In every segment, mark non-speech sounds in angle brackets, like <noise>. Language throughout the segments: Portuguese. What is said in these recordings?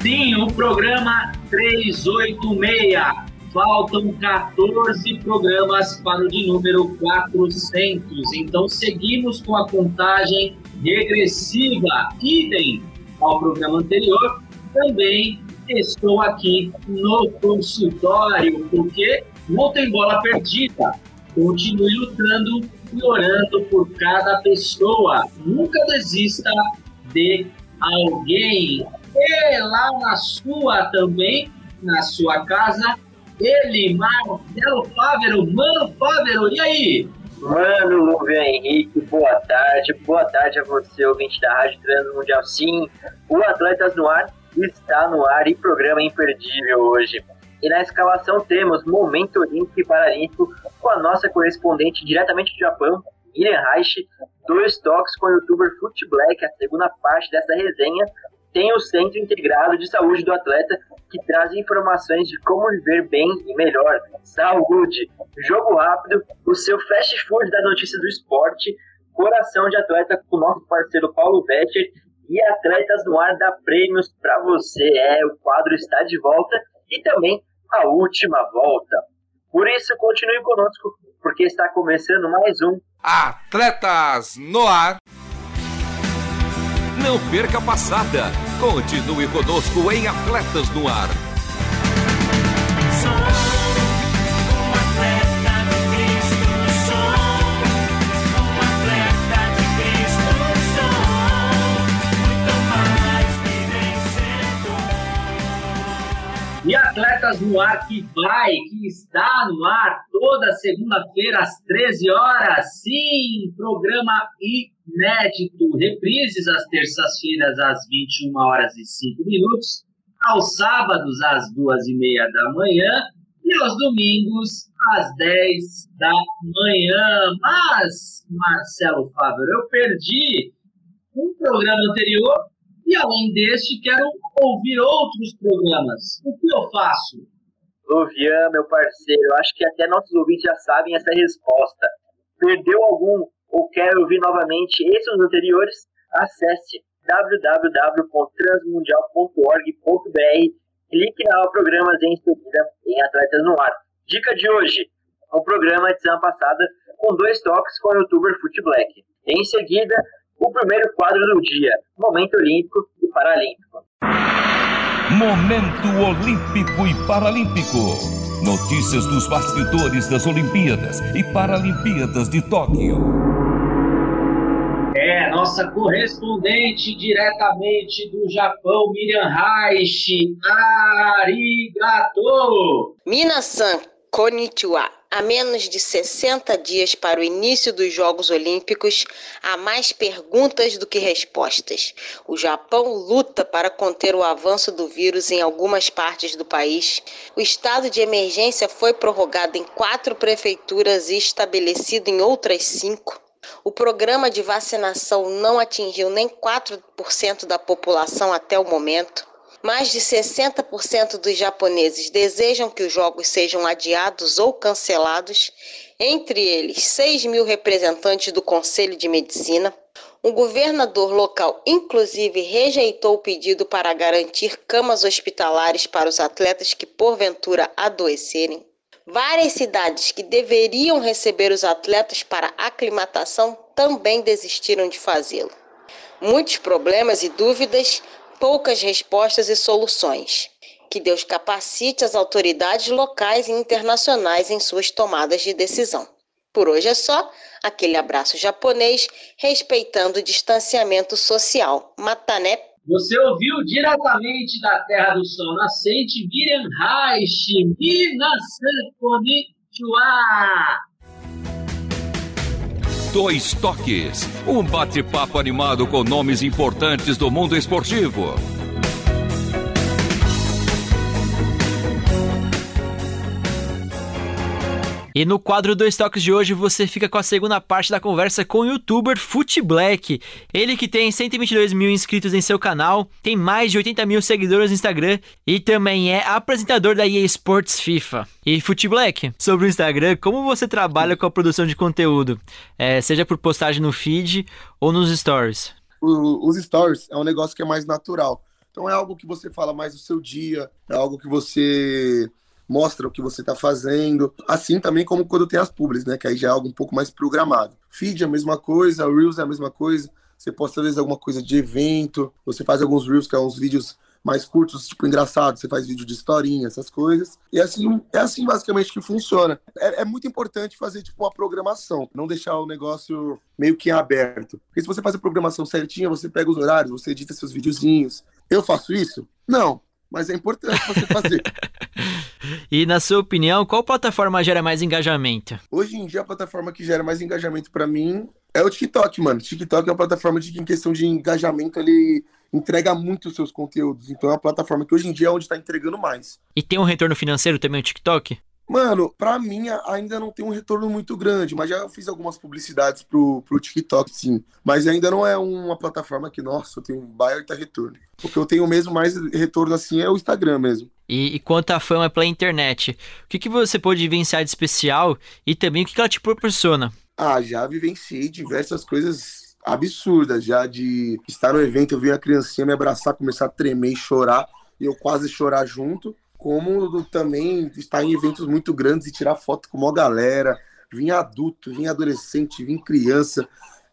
Sim, o programa 386. Faltam 14 programas para o de número 400. Então seguimos com a contagem regressiva, idem ao programa anterior. Também estou aqui no consultório, porque não tem bola perdida. Continue lutando e orando por cada pessoa. Nunca desista de alguém. E lá na sua também, na sua casa, ele, Marcelo Fávero. Mano Fávero, e aí? Mano, Luvian Henrique, boa tarde. Boa tarde a você, ouvinte da Rádio Transmundial. Sim, o Atletas no Ar está no ar e programa imperdível hoje. E na escalação temos Momento Olímpico e Paralímpico com a nossa correspondente diretamente do Japão, Miriam Reich, dois toques com o youtuber Foot Black, a segunda parte dessa resenha, tem o Centro Integrado de Saúde do Atleta, que traz informações de como viver bem e melhor. Saúde, jogo rápido, o seu fast food das notícias do esporte, coração de atleta com o nosso parceiro Paulo Vetter e Atletas no Ar dá prêmios para você. É, o quadro está de volta e também a última volta. Por isso, continue conosco, porque está começando mais um Atletas no Ar. Não perca a passada. Continue conosco em Atletas no Ar. No Ar que vai, que está no ar toda segunda-feira às 13 horas. Sim, programa inédito. Reprises às terças-feiras às 21 horas e 5 minutos, aos sábados às 2 e meia da manhã e aos domingos às 10 da manhã. Mas, Marcelo Fábio, eu perdi um programa anterior e além deste, quero ouvir outros programas. O que eu faço? Luvian, meu parceiro, acho que até nossos ouvintes já sabem essa resposta. Perdeu algum ou quer ouvir novamente esses anteriores? Acesse www.transmundial.org.br clique na Programas em seguida em Atletas no Ar. Dica de hoje: um programa de semana passada com dois toques com o youtuber Foot Black. Em seguida, o primeiro quadro do dia, Momento Olímpico e Paralímpico. Momento Olímpico e Paralímpico. Notícias dos bastidores das Olimpíadas e Paralimpíadas de Tóquio. É, nossa correspondente diretamente do Japão, Miriam Reich. Arigato! Minasan, konnichiwa. A menos de 60 dias para o início dos Jogos Olímpicos, há mais perguntas do que respostas. O Japão luta para conter o avanço do vírus em algumas partes do país. O estado de emergência foi prorrogado em quatro prefeituras e estabelecido em outras cinco. O programa de vacinação não atingiu nem 4% da população até o momento. Mais de 60% dos japoneses desejam que os jogos sejam adiados ou cancelados, entre eles 6 mil representantes do Conselho de Medicina. O governador local, inclusive, rejeitou o pedido para garantir camas hospitalares para os atletas que porventura adoecerem. Várias cidades que deveriam receber os atletas para aclimatação também desistiram de fazê-lo. Muitos problemas e dúvidas poucas respostas e soluções. Que Deus capacite as autoridades locais e internacionais em suas tomadas de decisão. Por hoje é só. Aquele abraço japonês, respeitando o distanciamento social. Matané. Você ouviu diretamente da Terra do Sol Nascente, Miriam Reich, Minasan Konnichiwa. Dois Toques. Um bate-papo animado com nomes importantes do mundo esportivo. E no quadro Dois Toques de hoje você fica com a segunda parte da conversa com o youtuber Foot Black. Ele que tem 122 mil inscritos em seu canal, tem mais de 80 mil seguidores no Instagram e também é apresentador da EA Sports FIFA. E Foot Black, sobre o Instagram, como você trabalha com a produção de conteúdo? É, seja por postagem no feed ou nos stories? O, os stories é um negócio que é mais natural. Então é algo que você fala mais do seu dia, é algo que você mostra o que você está fazendo. Assim também como quando tem as publis, né? Que aí já é algo um pouco mais programado. Feed é a mesma coisa, Reels é a mesma coisa. Você posta às vezes alguma coisa de evento, você faz alguns Reels, que é uns vídeos mais curtos, tipo engraçado, você faz vídeo de historinha, essas coisas. E assim, é assim basicamente que funciona. É, é, muito importante fazer tipo uma programação, não deixar o negócio meio que aberto. Porque se você faz a programação certinha, você pega os horários, você edita seus videozinhos. Eu faço isso? Não, mas é importante você fazer. <laughs> e na sua opinião, qual plataforma gera mais engajamento? Hoje em dia, a plataforma que gera mais engajamento para mim é o TikTok, mano. TikTok é uma plataforma de que, em questão de engajamento, ele entrega muito os seus conteúdos. Então é uma plataforma que hoje em dia é onde está entregando mais. E tem um retorno financeiro também o TikTok? Mano, pra mim ainda não tem um retorno muito grande, mas já fiz algumas publicidades pro, pro TikTok, sim. Mas ainda não é uma plataforma que, nossa, eu tenho um baita retorno. O que eu tenho mesmo mais retorno assim é o Instagram mesmo. E, e quanto à fama pela internet, o que, que você pode vivenciar de especial e também o que, que ela te proporciona? Ah, já vivenciei diversas coisas absurdas, já de estar no evento, eu vi a criancinha me abraçar, começar a tremer e chorar, e eu quase chorar junto como também estar em eventos muito grandes e tirar foto com uma galera, vir adulto, vir adolescente, vir criança.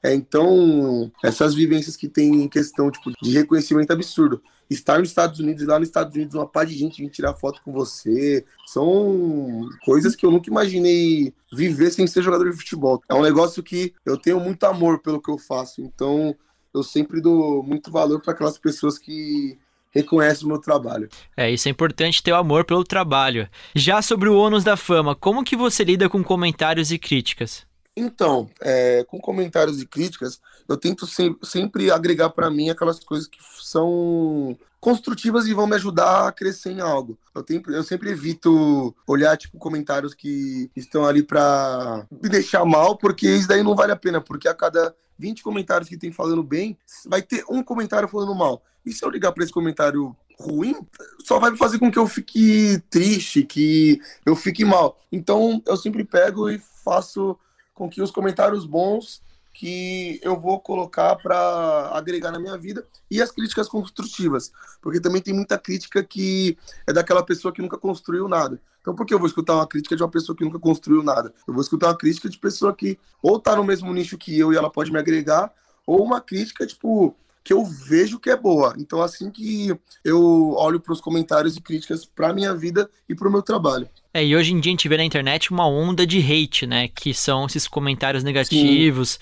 É, então, essas vivências que tem em questão tipo, de reconhecimento absurdo. Estar nos Estados Unidos e lá nos Estados Unidos uma par de gente vir tirar foto com você. São coisas que eu nunca imaginei viver sem ser jogador de futebol. É um negócio que eu tenho muito amor pelo que eu faço. Então, eu sempre dou muito valor para aquelas pessoas que reconhece o meu trabalho. É, isso é importante ter o amor pelo trabalho. Já sobre o ônus da fama, como que você lida com comentários e críticas? Então, é, com comentários e críticas, eu tento sempre, sempre agregar para mim aquelas coisas que são construtivas e vão me ajudar a crescer em algo. Eu, tenho, eu sempre evito olhar tipo comentários que estão ali para me deixar mal, porque isso daí não vale a pena, porque a cada 20 comentários que tem falando bem, vai ter um comentário falando mal. E se eu ligar para esse comentário ruim, só vai fazer com que eu fique triste, que eu fique mal. Então eu sempre pego e faço com que os comentários bons que eu vou colocar para agregar na minha vida e as críticas construtivas, porque também tem muita crítica que é daquela pessoa que nunca construiu nada. Então, por que eu vou escutar uma crítica de uma pessoa que nunca construiu nada? Eu vou escutar uma crítica de pessoa que ou tá no mesmo nicho que eu e ela pode me agregar, ou uma crítica, tipo, que eu vejo que é boa. Então, assim que eu olho para os comentários e críticas para minha vida e para o meu trabalho. É, e hoje em dia a gente vê na internet uma onda de hate, né? Que são esses comentários negativos.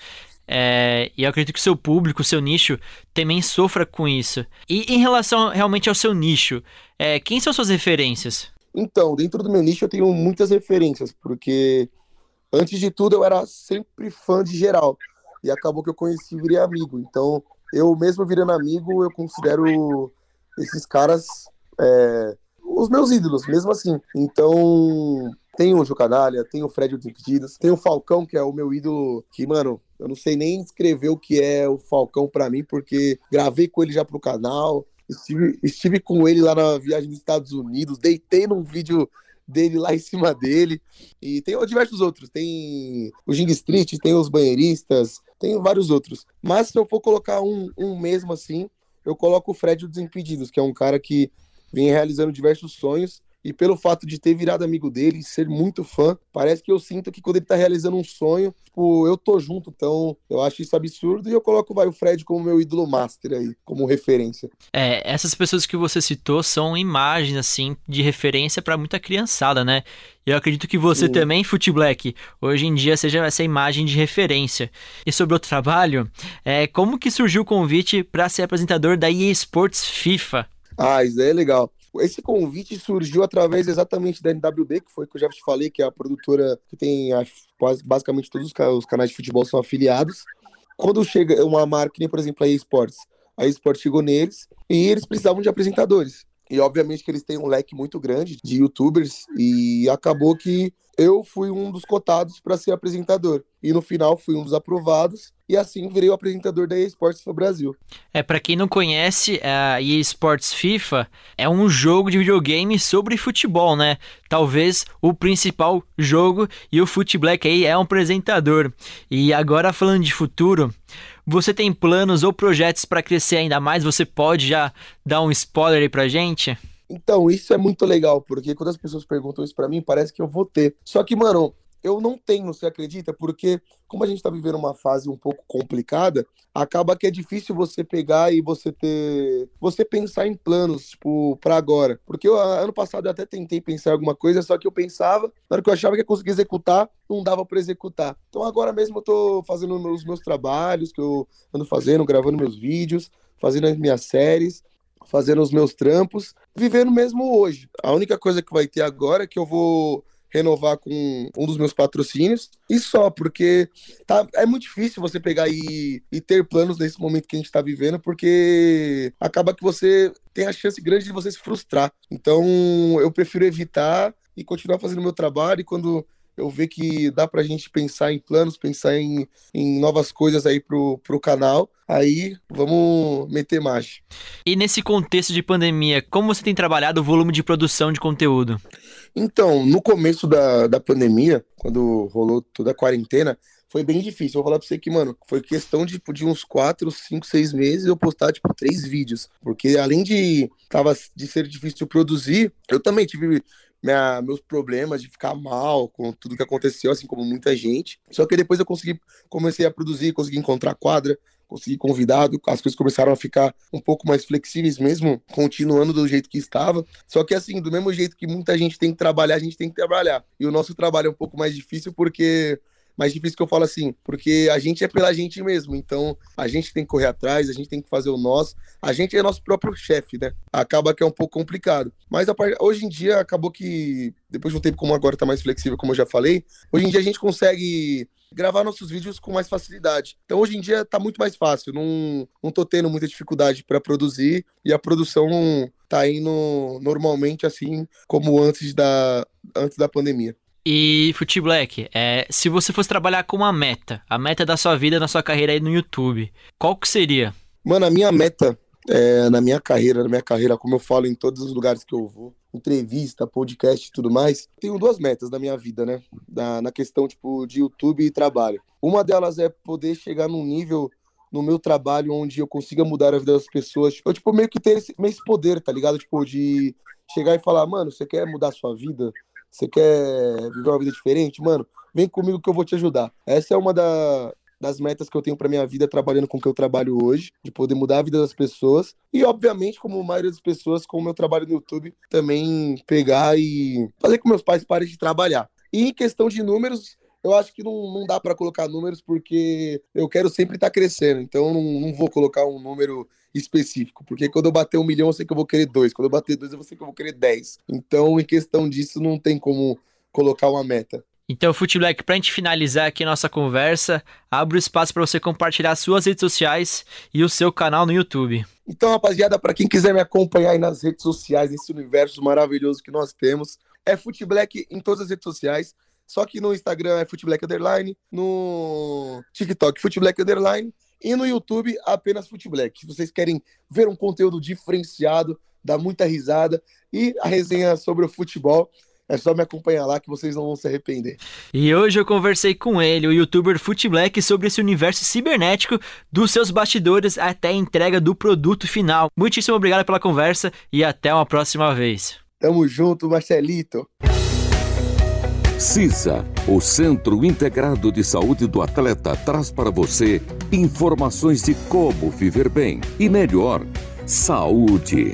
É, e eu acredito que o seu público, o seu nicho, também sofra com isso. E em relação realmente ao seu nicho, é, quem são suas referências? Então, dentro do meu nicho eu tenho muitas referências, porque antes de tudo eu era sempre fã de geral. E acabou que eu conheci e virei amigo. Então, eu mesmo virando amigo, eu considero esses caras é, os meus ídolos, mesmo assim. Então, tem o Jucanalha, tem o Fred Desimpedidos, tem o Falcão, que é o meu ídolo, que, mano, eu não sei nem escrever o que é o Falcão para mim, porque gravei com ele já pro canal, estive, estive com ele lá na viagem dos Estados Unidos, deitei num vídeo dele lá em cima dele. E tem diversos outros. Tem o Jing Street, tem os banheiristas, tem vários outros. Mas se eu for colocar um, um mesmo assim, eu coloco o Fred Desimpedidos, que é um cara que vem realizando diversos sonhos e pelo fato de ter virado amigo dele, ser muito fã, parece que eu sinto que quando ele tá realizando um sonho, tipo, eu tô junto. Então, eu acho isso absurdo e eu coloco vai, o Fred como meu ídolo master aí, como referência. É, essas pessoas que você citou são imagens, assim, de referência para muita criançada, né? Eu acredito que você Sim. também, Foot Black, hoje em dia seja essa imagem de referência. E sobre o trabalho, é, como que surgiu o convite para ser apresentador da EA Sports FIFA? Ah, isso daí é legal. Esse convite surgiu através exatamente da NWB, que foi que eu já te falei, que é a produtora que tem a, basicamente todos os canais de futebol são afiliados. Quando chega uma marca, nem por exemplo a eSports, a eSports chegou neles e eles precisavam de apresentadores. E obviamente que eles têm um leque muito grande de youtubers e acabou que eu fui um dos cotados para ser apresentador. E no final fui um dos aprovados e assim virei o apresentador da eSports no Brasil. É, para quem não conhece, a eSports FIFA é um jogo de videogame sobre futebol, né? Talvez o principal jogo e o Footblack aí é um apresentador. E agora falando de futuro, você tem planos ou projetos para crescer ainda mais? Você pode já dar um spoiler aí pra gente? Então, isso é muito legal, porque quando as pessoas perguntam isso para mim, parece que eu vou ter. Só que, mano, eu não tenho, você acredita? Porque como a gente está vivendo uma fase um pouco complicada, acaba que é difícil você pegar e você ter, você pensar em planos, tipo, para agora. Porque eu, ano passado eu até tentei pensar em alguma coisa, só que eu pensava, na hora que eu achava que ia conseguir executar, não dava para executar. Então agora mesmo eu tô fazendo os meus trabalhos que eu ando fazendo, gravando meus vídeos, fazendo as minhas séries fazendo os meus trampos, vivendo mesmo hoje. A única coisa que vai ter agora é que eu vou renovar com um dos meus patrocínios e só, porque tá, é muito difícil você pegar e, e ter planos nesse momento que a gente está vivendo, porque acaba que você tem a chance grande de você se frustrar. Então eu prefiro evitar e continuar fazendo meu trabalho e quando eu ver que dá pra gente pensar em planos, pensar em, em novas coisas aí pro, pro canal, aí vamos meter marcha. E nesse contexto de pandemia, como você tem trabalhado o volume de produção de conteúdo? Então, no começo da, da pandemia, quando rolou toda a quarentena, foi bem difícil. Vou falar pra você que, mano, foi questão de, tipo, de uns 4, 5, 6 meses eu postar, tipo, três vídeos. Porque além de, tava, de ser difícil de produzir, eu também tive minha, meus problemas de ficar mal com tudo que aconteceu, assim como muita gente. Só que depois eu consegui, comecei a produzir, consegui encontrar quadra, consegui convidado, as coisas começaram a ficar um pouco mais flexíveis mesmo, continuando do jeito que estava. Só que assim, do mesmo jeito que muita gente tem que trabalhar, a gente tem que trabalhar. E o nosso trabalho é um pouco mais difícil porque mais difícil que eu falo assim, porque a gente é pela gente mesmo, então a gente tem que correr atrás, a gente tem que fazer o nosso, a gente é nosso próprio chefe, né? Acaba que é um pouco complicado. Mas hoje em dia acabou que, depois de um tempo como agora tá mais flexível, como eu já falei, hoje em dia a gente consegue gravar nossos vídeos com mais facilidade. Então hoje em dia tá muito mais fácil, não, não tô tendo muita dificuldade para produzir e a produção tá indo normalmente assim como antes da, antes da pandemia. E Futi Black, é, se você fosse trabalhar com uma meta, a meta da sua vida, na sua carreira aí no YouTube, qual que seria? Mano, a minha meta é, na minha carreira, na minha carreira, como eu falo em todos os lugares que eu vou, entrevista, podcast e tudo mais, tenho duas metas na minha vida, né? Na, na questão, tipo, de YouTube e trabalho. Uma delas é poder chegar num nível no meu trabalho onde eu consiga mudar a vida das pessoas. Eu, tipo, meio que ter esse, esse poder, tá ligado? Tipo, de chegar e falar, mano, você quer mudar a sua vida? Você quer viver uma vida diferente? Mano, vem comigo que eu vou te ajudar. Essa é uma da, das metas que eu tenho para minha vida trabalhando com o que eu trabalho hoje, de poder mudar a vida das pessoas. E, obviamente, como a maioria das pessoas, com o meu trabalho no YouTube, também pegar e fazer com que meus pais parem de trabalhar. E em questão de números, eu acho que não, não dá para colocar números porque eu quero sempre estar tá crescendo. Então, eu não, não vou colocar um número específico, porque quando eu bater um milhão, eu sei que eu vou querer dois. Quando eu bater dois, eu sei que eu vou querer dez. Então, em questão disso, não tem como colocar uma meta. Então, Fute Black, pra gente finalizar aqui a nossa conversa, abro espaço para você compartilhar suas redes sociais e o seu canal no YouTube. Então, rapaziada, para quem quiser me acompanhar aí nas redes sociais, nesse universo maravilhoso que nós temos, é Fute Black em todas as redes sociais. Só que no Instagram é Fute Black Underline, no TikTok Fute Black Underline e no YouTube, apenas Futeblack. Se vocês querem ver um conteúdo diferenciado, dar muita risada e a resenha sobre o futebol, é só me acompanhar lá que vocês não vão se arrepender. E hoje eu conversei com ele, o youtuber Futeblack, sobre esse universo cibernético dos seus bastidores até a entrega do produto final. Muitíssimo obrigado pela conversa e até uma próxima vez. Tamo junto, Marcelito. CISA, o Centro Integrado de Saúde do Atleta, traz para você informações de como viver bem e melhor. Saúde.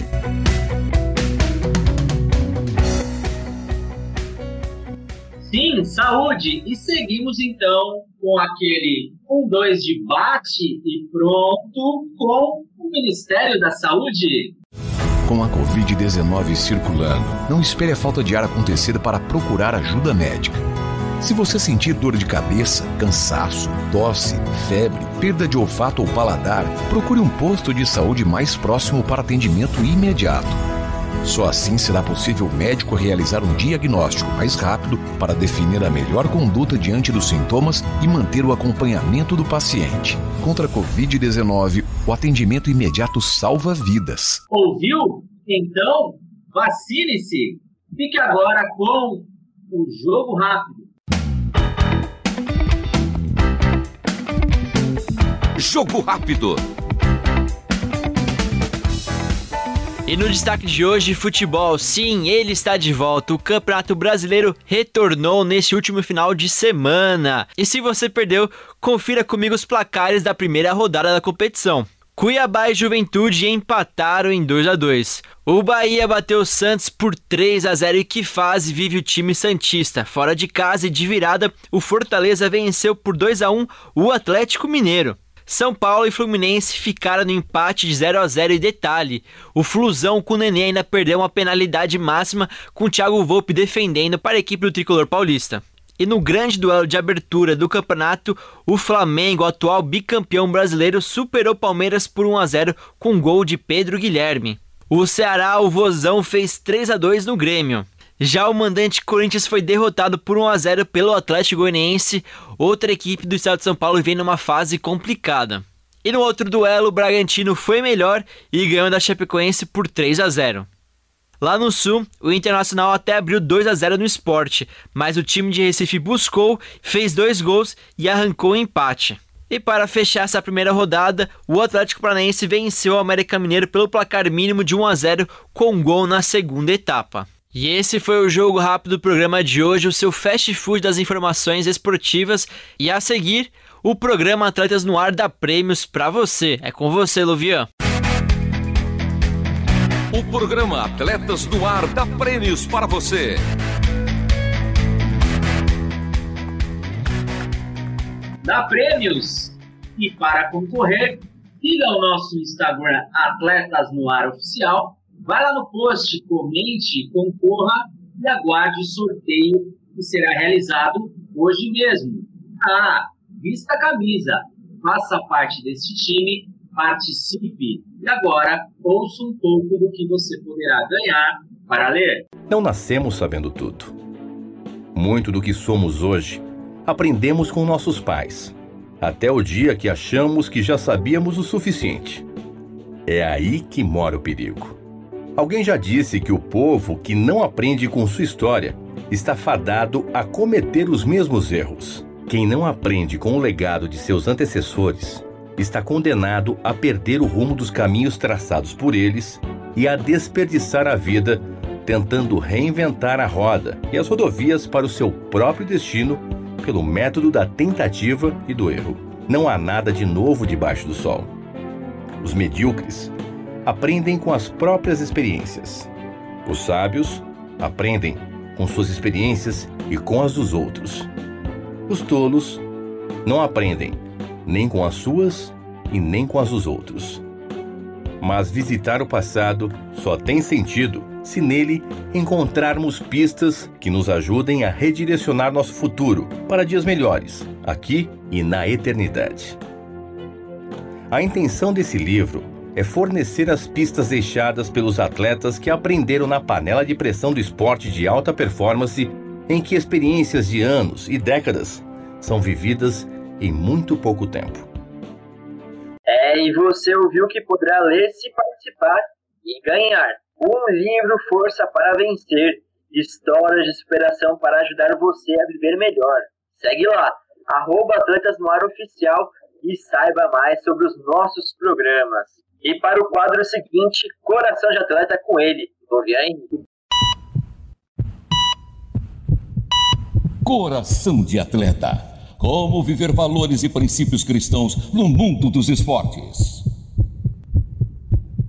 Sim, saúde! E seguimos então com aquele um, dois de bate e pronto com o Ministério da Saúde. Com a Covid-19 circulando, não espere a falta de ar acontecer para procurar ajuda médica. Se você sentir dor de cabeça, cansaço, tosse, febre, perda de olfato ou paladar, procure um posto de saúde mais próximo para atendimento imediato. Só assim será possível o médico realizar um diagnóstico mais rápido para definir a melhor conduta diante dos sintomas e manter o acompanhamento do paciente. Contra a Covid-19, o atendimento imediato salva vidas. Ouviu? Então, vacine-se! Fique agora com o Jogo Rápido. Jogo Rápido. E no destaque de hoje, futebol. Sim, ele está de volta. O Campeonato Brasileiro retornou neste último final de semana. E se você perdeu, confira comigo os placares da primeira rodada da competição. Cuiabá e Juventude empataram em 2 a 2. O Bahia bateu o Santos por 3 a 0 e que fase vive o time santista. Fora de casa e de virada, o Fortaleza venceu por 2 a 1 o Atlético Mineiro. São Paulo e Fluminense ficaram no empate de 0 a 0 e detalhe, o Flusão com o Nenê ainda perdeu uma penalidade máxima com o Thiago Volpe defendendo para a equipe do tricolor paulista. E no grande duelo de abertura do campeonato, o Flamengo, atual bicampeão brasileiro, superou o Palmeiras por 1 a 0 com gol de Pedro Guilherme. O Ceará, o Vozão, fez 3 a 2 no Grêmio. Já o mandante Corinthians foi derrotado por 1 a 0 pelo Atlético Goianiense, outra equipe do estado de São Paulo vem numa fase complicada. E no outro duelo, o Bragantino foi melhor e ganhou da Chapecoense por 3 a 0. Lá no Sul, o Internacional até abriu 2 a 0 no esporte, mas o time de Recife buscou, fez dois gols e arrancou o empate. E para fechar essa primeira rodada, o Atlético Paranaense venceu o América Mineiro pelo placar mínimo de 1 a 0 com um gol na segunda etapa. E esse foi o jogo rápido do programa de hoje, o seu fast food das informações esportivas. E a seguir, o programa Atletas no Ar dá prêmios para você. É com você, Luvian. O programa Atletas no Ar dá prêmios para você. Dá prêmios! E para concorrer, siga o nosso Instagram Atletas no Ar Oficial Vai lá no post, comente, concorra e aguarde o sorteio que será realizado hoje mesmo. Ah, vista a camisa, faça parte desse time, participe. E agora, ouça um pouco do que você poderá ganhar para ler. Não nascemos sabendo tudo. Muito do que somos hoje aprendemos com nossos pais, até o dia que achamos que já sabíamos o suficiente. É aí que mora o perigo. Alguém já disse que o povo que não aprende com sua história está fadado a cometer os mesmos erros. Quem não aprende com o legado de seus antecessores está condenado a perder o rumo dos caminhos traçados por eles e a desperdiçar a vida tentando reinventar a roda e as rodovias para o seu próprio destino pelo método da tentativa e do erro. Não há nada de novo debaixo do sol. Os medíocres aprendem com as próprias experiências. Os sábios aprendem com suas experiências e com as dos outros. Os tolos não aprendem nem com as suas e nem com as dos outros. Mas visitar o passado só tem sentido se nele encontrarmos pistas que nos ajudem a redirecionar nosso futuro para dias melhores, aqui e na eternidade. A intenção desse livro é fornecer as pistas deixadas pelos atletas que aprenderam na panela de pressão do esporte de alta performance, em que experiências de anos e décadas são vividas em muito pouco tempo. É, e você ouviu que poderá ler se participar e ganhar. Um livro Força para Vencer, histórias de superação para ajudar você a viver melhor. Segue lá, arroba Atletas no Ar Oficial e saiba mais sobre os nossos programas. E para o quadro seguinte, Coração de Atleta com ele, Henrique. Coração de Atleta. Como viver valores e princípios cristãos no mundo dos esportes.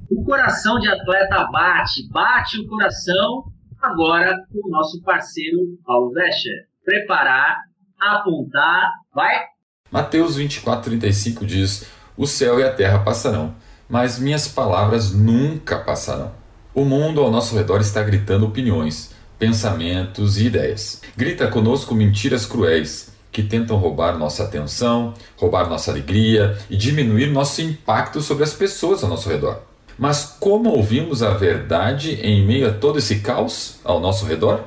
O coração de atleta bate, bate o coração agora com o nosso parceiro Paulo Vescher. Preparar, apontar, vai! Mateus 24:35 diz: O céu e a terra passarão, mas minhas palavras nunca passarão. O mundo ao nosso redor está gritando opiniões, pensamentos e ideias. Grita conosco mentiras cruéis que tentam roubar nossa atenção, roubar nossa alegria e diminuir nosso impacto sobre as pessoas ao nosso redor. Mas como ouvimos a verdade em meio a todo esse caos ao nosso redor?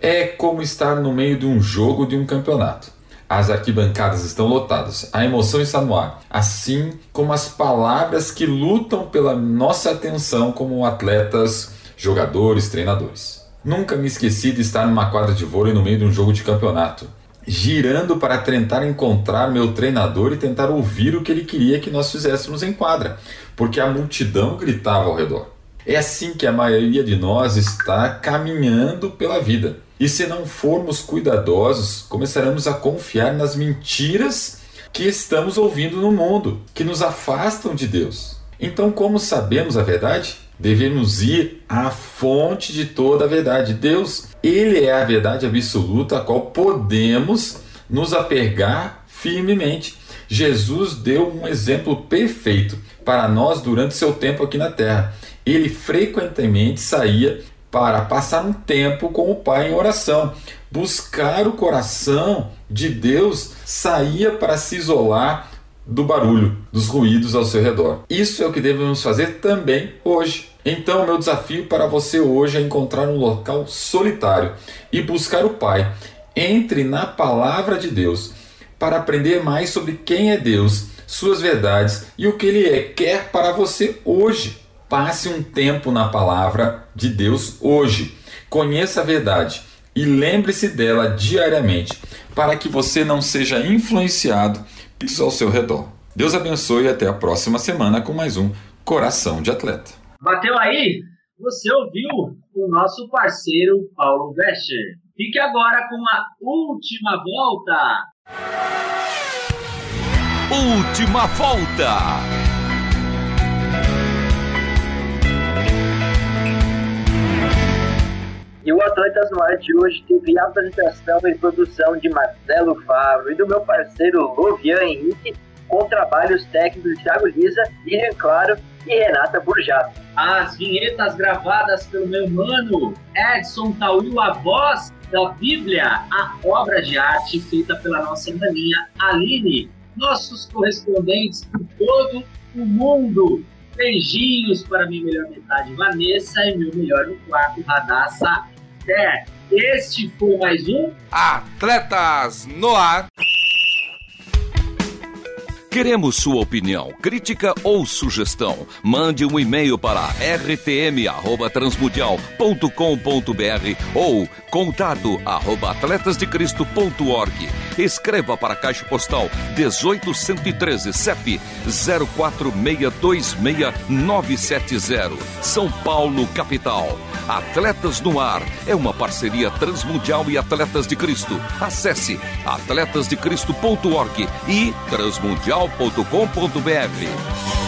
É como estar no meio de um jogo de um campeonato. As arquibancadas estão lotadas, a emoção está no ar, assim como as palavras que lutam pela nossa atenção como atletas, jogadores, treinadores. Nunca me esqueci de estar numa quadra de vôlei no meio de um jogo de campeonato, girando para tentar encontrar meu treinador e tentar ouvir o que ele queria que nós fizéssemos em quadra, porque a multidão gritava ao redor. É assim que a maioria de nós está caminhando pela vida e se não formos cuidadosos, começaremos a confiar nas mentiras que estamos ouvindo no mundo, que nos afastam de Deus. Então, como sabemos a verdade? Devemos ir à fonte de toda a verdade. Deus, Ele é a verdade absoluta a qual podemos nos apegar firmemente. Jesus deu um exemplo perfeito para nós durante seu tempo aqui na terra. Ele frequentemente saía para passar um tempo com o Pai em oração. Buscar o coração de Deus saía para se isolar do barulho, dos ruídos ao seu redor. Isso é o que devemos fazer também hoje. Então, meu desafio para você hoje é encontrar um local solitário e buscar o Pai. Entre na palavra de Deus para aprender mais sobre quem é Deus, suas verdades e o que Ele é, quer para você hoje. Passe um tempo na palavra de Deus hoje. Conheça a verdade e lembre-se dela diariamente, para que você não seja influenciado isso ao seu redor. Deus abençoe e até a próxima semana com mais um Coração de Atleta. Bateu aí? Você ouviu o nosso parceiro Paulo Vescher. Fique agora com a última volta. Última volta. E o Atletas no Ar de hoje teve a apresentação e produção de Marcelo Fábio e do meu parceiro Lovian Henrique, com trabalhos técnicos de Thiago Lisa, Lilian Claro e Renata Burjato. As vinhetas gravadas pelo meu mano Edson Tauil, a voz da Bíblia, a obra de arte feita pela nossa maninha Aline, nossos correspondentes por todo o mundo. Beijinhos para minha melhor metade, Vanessa, e meu melhor no quarto, Radassa Té. Este foi mais um Atletas no Ar. Queremos sua opinião, crítica ou sugestão. Mande um e-mail para rtm@transmundial.com.br ou contato@atletasdecristo.org. Escreva para a Caixa Postal 18113, CEP 04626970, São Paulo, capital. Atletas no Ar é uma parceria Transmundial e Atletas de Cristo. Acesse atletasdecristo.org e transmundial jornal.com.br.